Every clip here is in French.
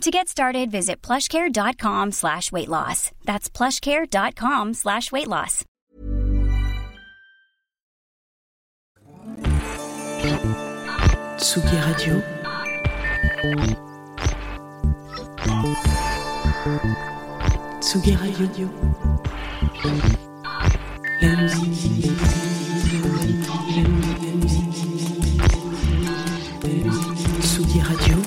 To get started, visit plushcare.com slash weight loss. That's plushcare.com slash weight loss. Tsugi Radio. Tsugi Radio. Tsugi Radio.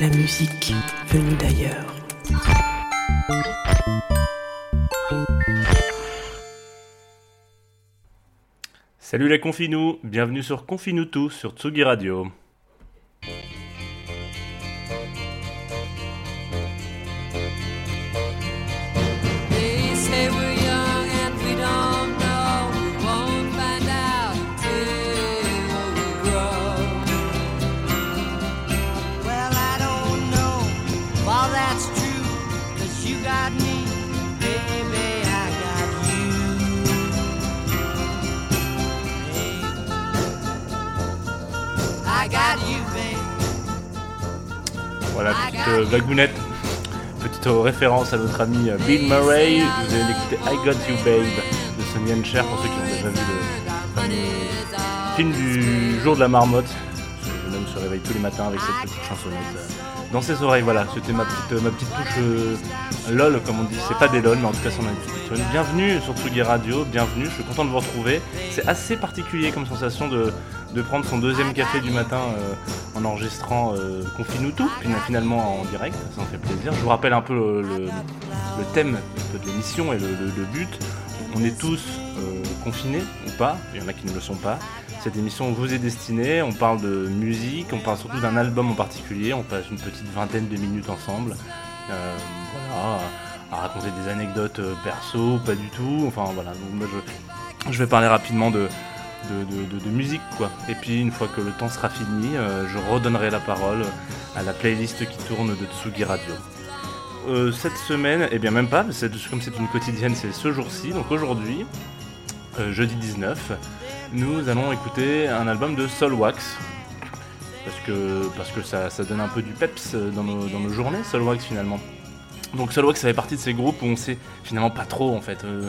La musique venue d'ailleurs. Salut les confinous, bienvenue sur Confinou tout sur Tsugi Radio. Voilà, petite euh, blagounette, petite référence à notre ami euh, Bill Murray. Vous allez écouter I Got You Babe de Sonny Cher pour ceux qui ont déjà vu le film du jour de la marmotte. Ce jeune homme se réveille tous les matins avec cette petite chansonnette euh, dans ses oreilles. Voilà, c'était ma petite, ma petite touche LOL, comme on dit. C'est pas des LOL, mais en tout cas, son intitulé. Bienvenue sur Tsugi Radio, bienvenue. Je suis content de vous retrouver. C'est assez particulier comme sensation de, de prendre son deuxième café du matin euh, en enregistrant euh, Confine-nous tout, puis finalement en direct. Ça en fait plaisir. Je vous rappelle un peu le, le- thème de l'émission et le, but. On est tous euh, confinés ou pas, il y en a qui ne le sont pas. Cette émission vous est destinée, on parle de musique, on parle surtout d'un album en particulier, on passe une petite vingtaine de minutes ensemble. Euh, voilà, à raconter des anecdotes euh, perso, pas du tout. Enfin voilà, moi je vais parler rapidement de, de, musique quoi. Et puis une fois que le temps sera fini, euh, je redonnerai la parole à la playlist qui tourne de Tsugi Radio. Euh, cette semaine, et bien même pas, comme c'est une quotidienne, c'est ce jour-ci, donc aujourd'hui, euh, jeudi 19, nous allons écouter un album de Solwax. Parce que, parce que ça, ça donne un peu du peps dans nos, dans nos journées, Solwax finalement. Donc Solwax ça fait partie de ces groupes où on sait finalement pas trop en fait. Euh,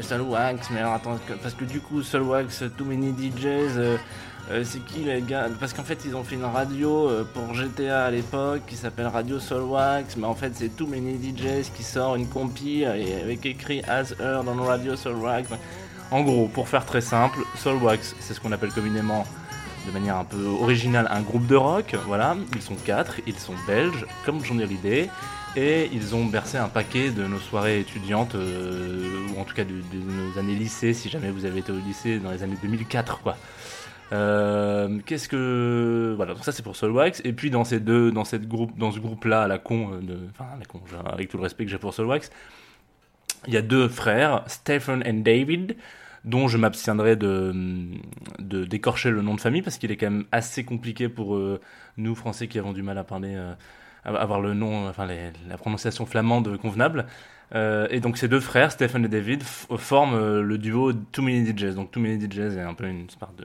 Solwax, mais alors attends, parce que du coup Solwax, Too Many DJs, euh, euh, c'est qui les gars? Parce qu'en fait ils ont fait une radio euh, pour GTA à l'époque qui s'appelle Radio Solwax, mais en fait c'est Too Many DJs qui sort une compi euh, et avec écrit As Heard dans Radio Solwax. En gros, pour faire très simple, Solwax c'est ce qu'on appelle communément de manière un peu originale un groupe de rock, voilà, ils sont quatre, ils sont belges, comme j'en ai l'idée, et ils ont bercé un paquet de nos soirées étudiantes, euh, ou en tout cas de, nos années lycée, si jamais vous avez été au lycée dans les années 2004, quoi. Euh, Qu'est-ce que voilà donc ça c'est pour Solwax et puis dans ces deux dans cette groupe dans ce groupe là la con euh, avec tout le respect que j'ai pour Solwax il y a deux frères Stephen et David dont je m'abstiendrai de, de d'écorcher le nom de famille parce qu'il est quand même assez compliqué pour nous français qui avons du mal à parler avoir le nom enfin la prononciation flamande convenable Euh, et donc ces deux frères Stephen et David forment euh, le duo Too Many DJs donc Too Many DJs est un peu une sorte de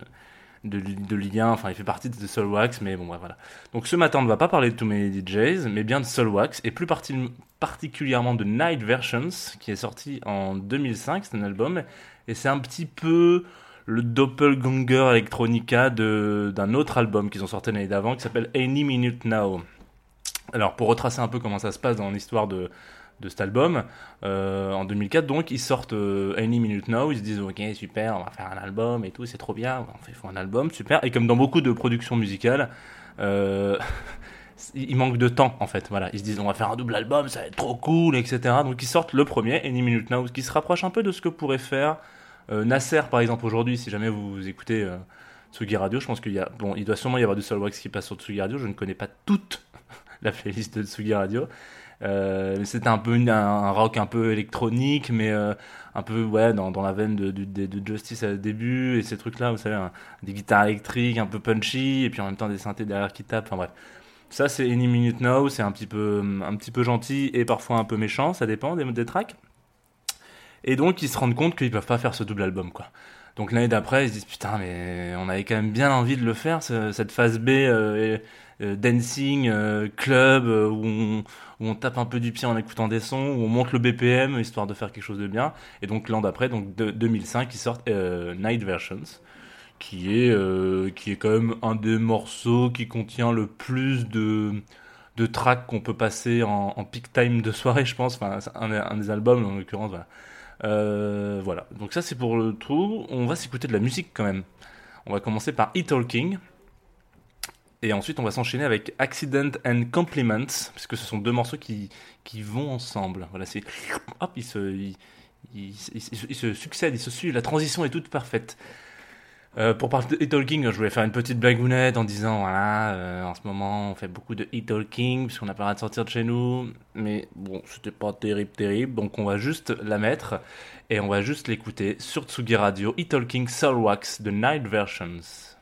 de, de lien, enfin il fait partie de Soulwax, mais bon ouais, voilà. Donc ce matin on ne va pas parler de Too Many DJs, mais bien de Soulwax, et plus parti- particulièrement de Night Versions, qui est sorti en 2005, c'est un album, et c'est un petit peu le doppelganger electronica d'un autre album qu'ils ont sorti l'année d'avant, qui s'appelle Any Minute Now. Alors pour retracer un peu comment ça se passe dans l'histoire de, cet album, euh, en 2004 donc ils sortent euh, Any Minute Now, ils se disent ok super, on va faire un album et tout, c'est trop bien, on fait un album, super, et comme dans beaucoup de productions musicales, euh, il manque de temps en fait, voilà, ils se disent on va faire un double album, ça va être trop cool, etc. Donc ils sortent le premier, Any Minute Now, qui se rapproche un peu de ce que pourrait faire euh, Nasser par exemple aujourd'hui, si jamais vous écoutez euh, Tsugi Radio, je pense qu'il y a, bon, il doit sûrement y avoir du Soulwax qui passe sur Tsugi Radio, je ne connais pas toute la playlist de Tsugi Radio. Euh, c'était un peu un, rock un peu électronique, mais euh, un peu ouais dans, dans la veine de, de, de- Justice au début et ces trucs-là, vous savez, des guitares électriques un peu punchy et puis en même temps des synthés derrière qui tapent. Enfin bref, ça c'est Any Minute Now, c'est un petit peu un petit peu gentil et parfois un peu méchant, ça dépend des, des tracks. Et donc ils se rendent compte qu'ils peuvent pas faire ce double album quoi. Donc l'année d'après, ils se disent putain mais on avait quand même bien envie de le faire ce- cette phase B euh, dancing euh, club euh, où on, tape un peu du pied en écoutant des sons, où on monte le BPM histoire de faire quelque chose de bien. Et donc l'an d'après, donc de- 2005, ils sortent euh, Night Versions, qui est euh, qui est quand même un des morceaux qui contient le plus de de tracks qu'on peut passer en, peak time de soirée, je pense. Enfin, un, un des albums en l'occurrence. Voilà. Euh, voilà. Donc ça c'est pour le trou. On va s'écouter de la musique quand même. On va commencer par E-Talking. Et ensuite, on va s'enchaîner avec Accident and Compliments, parce que ce sont deux morceaux qui, qui vont ensemble. Voilà, c'est. Hop, ils se, ils, se succèdent, ils se suivent, la transition est toute parfaite. Euh, pour parler de e-talking, je voulais faire une petite blagounette en disant voilà, euh, en ce moment on fait beaucoup de e-talking puisqu'on n'a pas le droit de sortir de chez nous, mais bon, c'était pas terrible, terrible, donc on va juste la mettre et on va juste l'écouter sur Tsugi Radio, e-talking Soul Wax de Night Versions.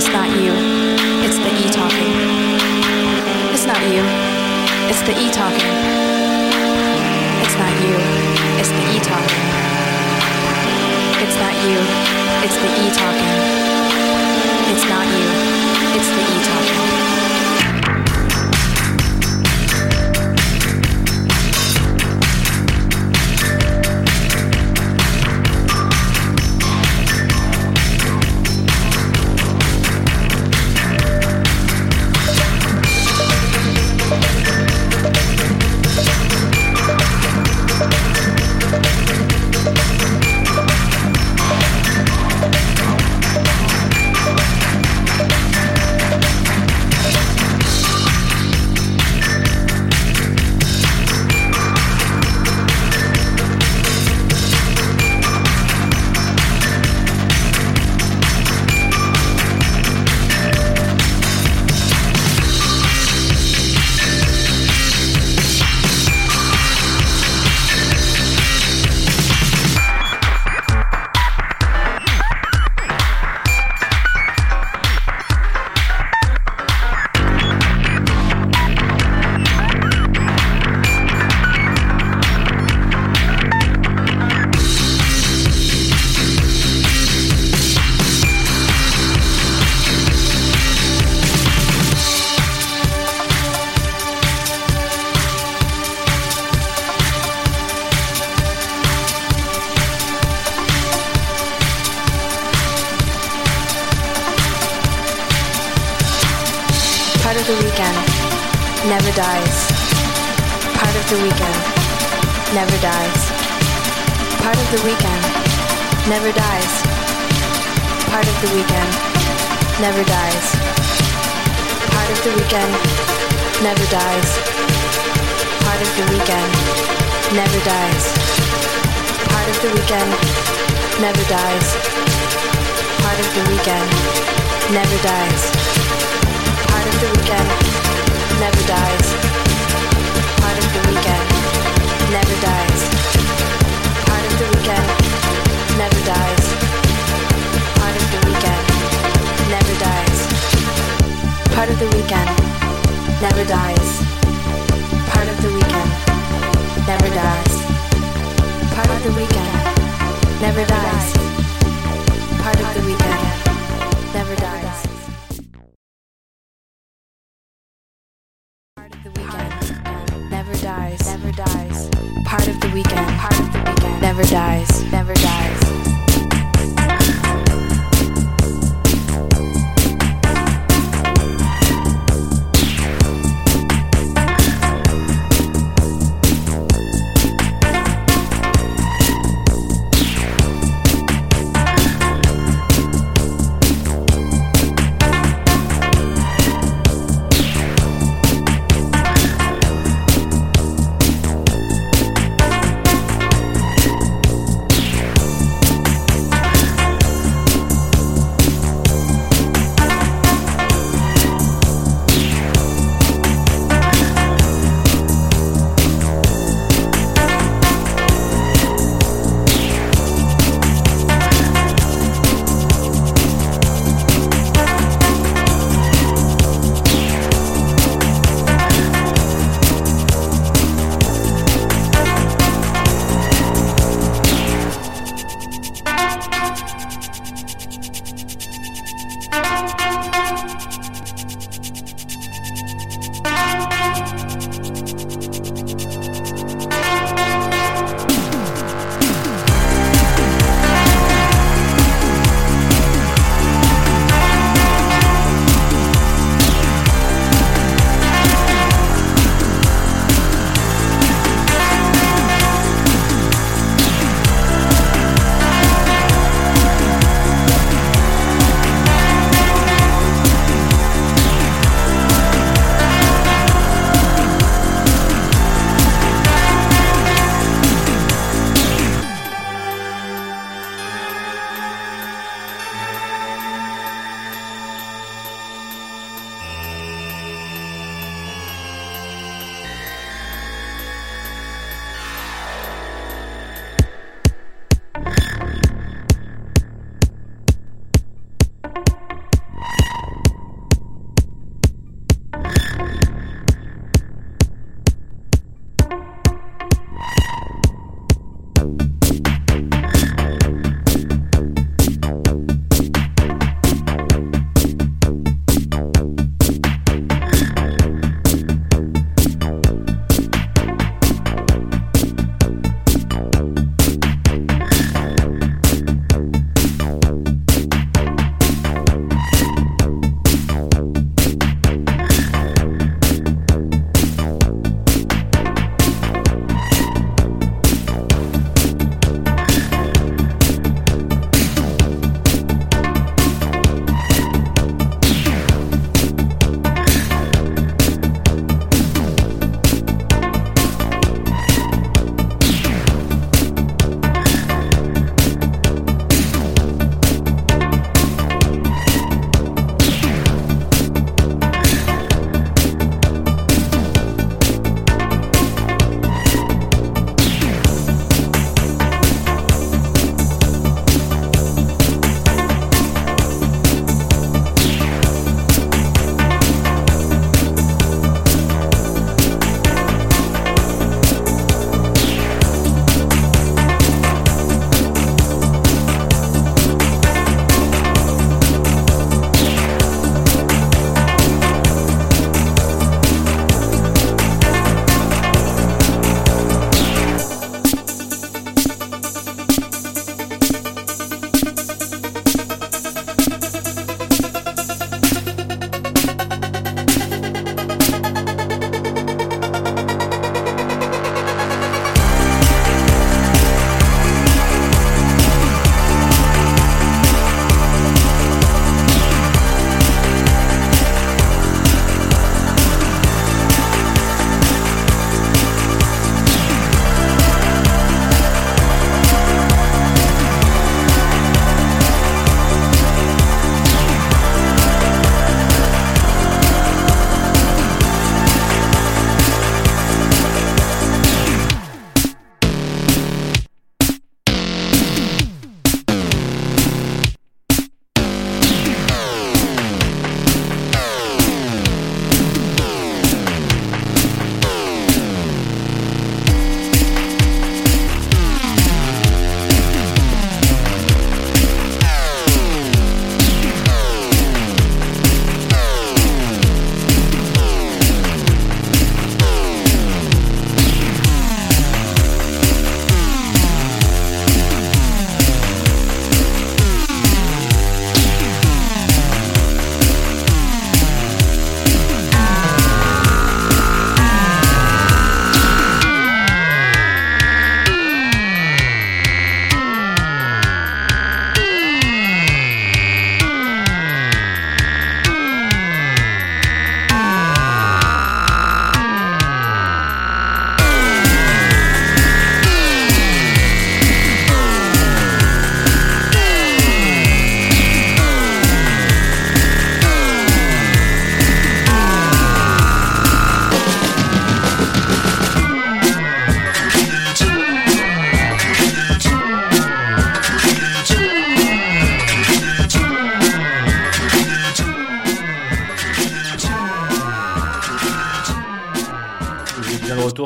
It's not you. It's the E talking. It's not you. It's the E talking. It's not you. It's the E talking. It's not you. It's the E talking. It's not you. It's the E talking. The weekend never dies. Part of the weekend never dies. Part of the weekend never dies. Part of the weekend never dies. Part of the weekend never dies. Part of the weekend never dies. Part of the weekend never dies. Part of the weekend never dies. Part of the weekend never dies. Part of the weekend never dies. Part of the weekend never dies. Part of the weekend never dies. Part of the weekend never dies. Part of the weekend never dies. Part of the weekend never dies. Part of the weekend dies. Never dies. Part of the weekend. Part of the weekend never dies. Never dies.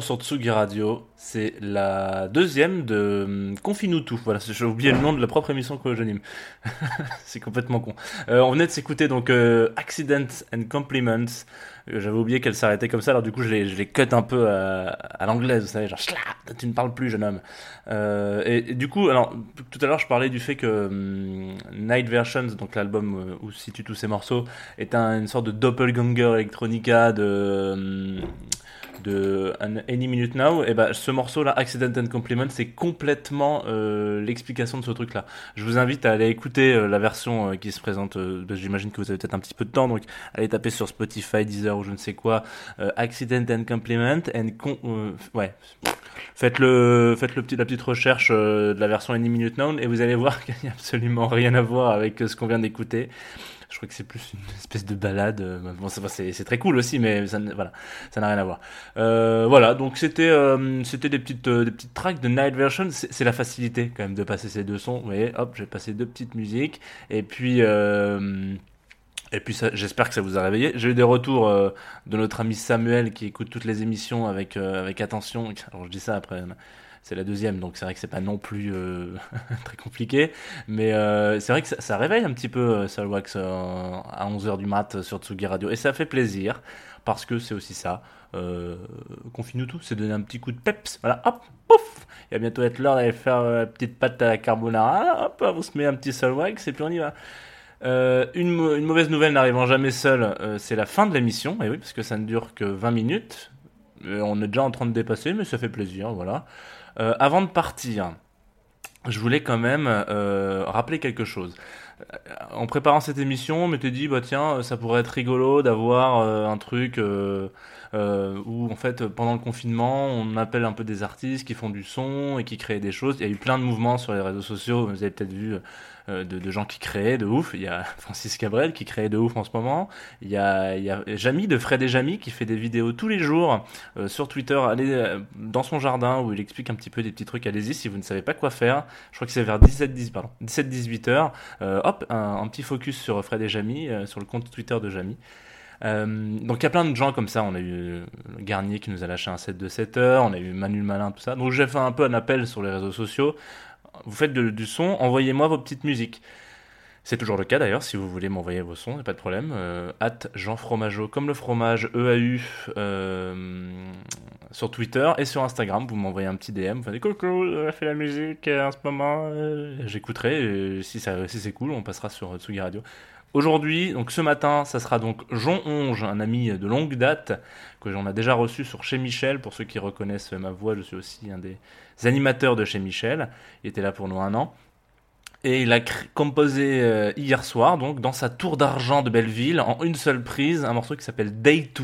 Sur Tsugi Radio. C'est la deuxième de hum, Confine-nous tout. Voilà, j'ai oublié le nom de la propre émission que j'anime. c'est complètement con. Euh, on venait de s'écouter donc euh, Accidents and Compliments. Euh, J'avais oublié qu'elle s'arrêtait comme ça, alors du coup je les cut un peu à, l'anglaise, vous savez, genre tu ne parles plus, jeune homme. Et, du coup, alors tout à l'heure je parlais du fait que hum, Night Versions, donc l'album où se situent tous ces morceaux, est un- une sorte de doppelganger electronica de hum, de An- Any Minute Now, et ben ce morceau-là, Accident and Compliment, c'est complètement euh, l'explication de ce truc-là. Je vous invite à aller écouter euh, la version euh, qui se présente. J'imagine que vous avez peut-être un petit peu de temps, donc allez taper sur Spotify, Deezer ou je ne sais quoi, Accident and Compliment, and ouais. Faites le, faites la petite recherche de la version Any Minute Now et vous allez voir qu'il n'y a absolument rien à voir avec ce qu'on vient d'écouter. Je crois que c'est plus une espèce de balade. euh, Bon, c'est- très cool aussi, mais ça, voilà, n'a rien à voir. Euh, voilà, donc c'était euh, des petites tracks de Night Version. C'est la facilité quand même de passer ces deux sons. Vous voyez, hop, j'ai passé deux petites musiques et puis. j'espère que ça vous a réveillé. J'ai eu des retours de notre ami Samuel qui écoute toutes les émissions avec avec attention. Alors je dis ça après, c'est la deuxième, donc c'est vrai que c'est pas non plus euh, très compliqué, mais euh, c'est vrai que ça, réveille un petit peu euh, Solwax euh, à 11h du mat sur Tsugi Radio et ça fait plaisir parce que c'est aussi ça. Euh, Confine-nous tout, c'est donner un petit coup de peps. Voilà, hop, pouf Il va bientôt être l'heure d'aller faire la petite pâte à la carbonara. Hop, on se met un petit Solwax et puis on y va. Une, mau- une mauvaise nouvelle n'arrivant jamais seule, c'est la fin de l'émission. Et oui, parce que ça ne dure que 20 minutes. On est déjà en train de dépasser, mais ça fait plaisir, voilà. Euh, avant de partir, je voulais quand même euh, rappeler quelque chose. Euh, En préparant cette émission, on m'était dit, bah tiens, ça pourrait être rigolo d'avoir un truc euh, où en fait pendant le confinement, on appelle un peu des artistes qui font du son et qui créent des choses. Il y a eu plein de mouvements sur les réseaux sociaux. Vous avez peut-être vu euh, de, de gens qui créaient de ouf. Il y a Francis Cabrel qui crée de ouf en ce moment. Il y a, il y a Jamy de Fred et Jamy qui fait des vidéos tous les jours euh, sur Twitter. Allez euh, dans son jardin où il explique un petit peu des petits trucs. Allez-y si vous ne savez pas quoi faire. Je crois que c'est vers 17 10 pardon 17 18 heures. Euh, hop, un, un petit focus sur Fred et Jamy sur le compte Twitter de Jamy. Euh, donc il y a plein de gens comme ça. On a eu euh, Garnier qui nous a lâché un set de 7 heures. On a eu Manu Malin, tout ça. Donc j'ai fait un peu un appel sur les réseaux sociaux. Vous faites du son, envoyez-moi vos petites musiques. C'est toujours le cas d'ailleurs, si vous voulez m'envoyer vos sons, a pas de problème. Euh, at Jean Fromageau, comme le fromage, EAU, euh, sur Twitter et sur Instagram. Vous m'envoyez un petit DM, vous dites coucou, j'ai fait la musique en ce moment, j'écouterai. Si, si c'est cool, on passera sur Tsugi Radio. Aujourd'hui, donc ce matin, ça sera donc Jean Onge, un ami de longue date que j'en a déjà reçu sur chez Michel. Pour ceux qui reconnaissent ma voix, je suis aussi un des animateurs de chez Michel. Il était là pour nous un an. Et il a composé euh, hier soir, donc dans sa tour d'argent de Belleville, en une seule prise, un morceau qui s'appelle Day 2,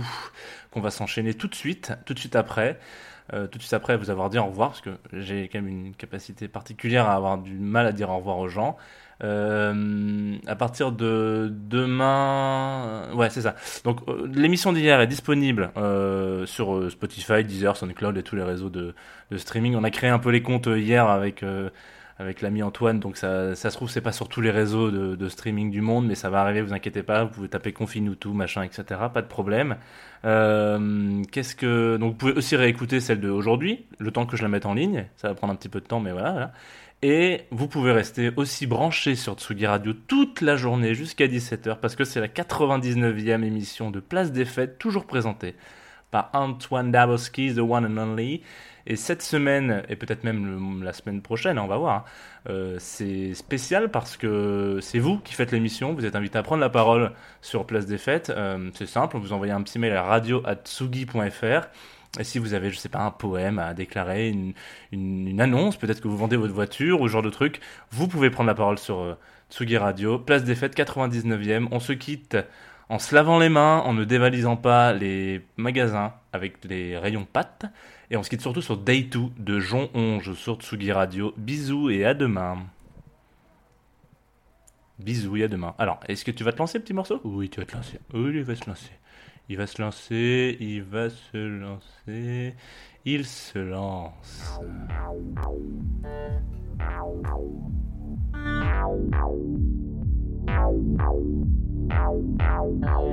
qu'on va s'enchaîner tout de suite, tout de suite après. Euh, tout de suite après vous avoir dit au revoir, parce que j'ai quand même une capacité particulière à avoir du mal à dire au revoir aux gens. Euh, à partir de demain, ouais c'est ça. Donc euh, l'émission d'hier est disponible euh, sur euh, Spotify, Deezer, SoundCloud et tous les réseaux de, de streaming. On a créé un peu les comptes hier avec avec l'ami Antoine, donc ça, se trouve c'est pas sur tous les réseaux de, streaming du monde, mais ça va arriver, vous inquiétez pas. Vous pouvez taper confine ou tout, machin, etc. Pas de problème. Euh, Qu'est-ce que donc vous pouvez aussi réécouter celle de aujourd'hui, le temps que je la mette en ligne. Ça va prendre un petit peu de temps, mais voilà. voilà. Et vous pouvez rester aussi branché sur Tsugi Radio toute la journée jusqu'à 17h parce que c'est la 99e émission de Place des Fêtes, toujours présentée par Antoine Dabrowski, the one and only. Et cette semaine, et peut-être même la semaine prochaine, on va voir, hein, euh, c'est spécial parce que c'est vous qui faites l'émission. Vous êtes invité à prendre la parole sur Place des Fêtes. Euh, c'est simple, vous envoyez un petit mail à radio.tsugi.fr. Et si vous avez, je sais pas, un poème à déclarer, une annonce, peut-être que vous vendez votre voiture ou ce genre de truc, vous pouvez prendre la parole sur euh, Tsugi Radio. Place des Fêtes 99e. On se quitte en se lavant les mains, en ne dévalisant pas les magasins avec les rayons pâtes. Et on se quitte surtout sur Day 2 de Jon Onge sur Tsugi Radio. Bisous et à demain. Bisous et à demain. Alors, est-ce que tu vas te lancer, petit morceau? Oui, tu vas te lancer. Oui, il va se lancer. Il va se lancer, il va se lancer. Il se lance. Ow, ow, ow.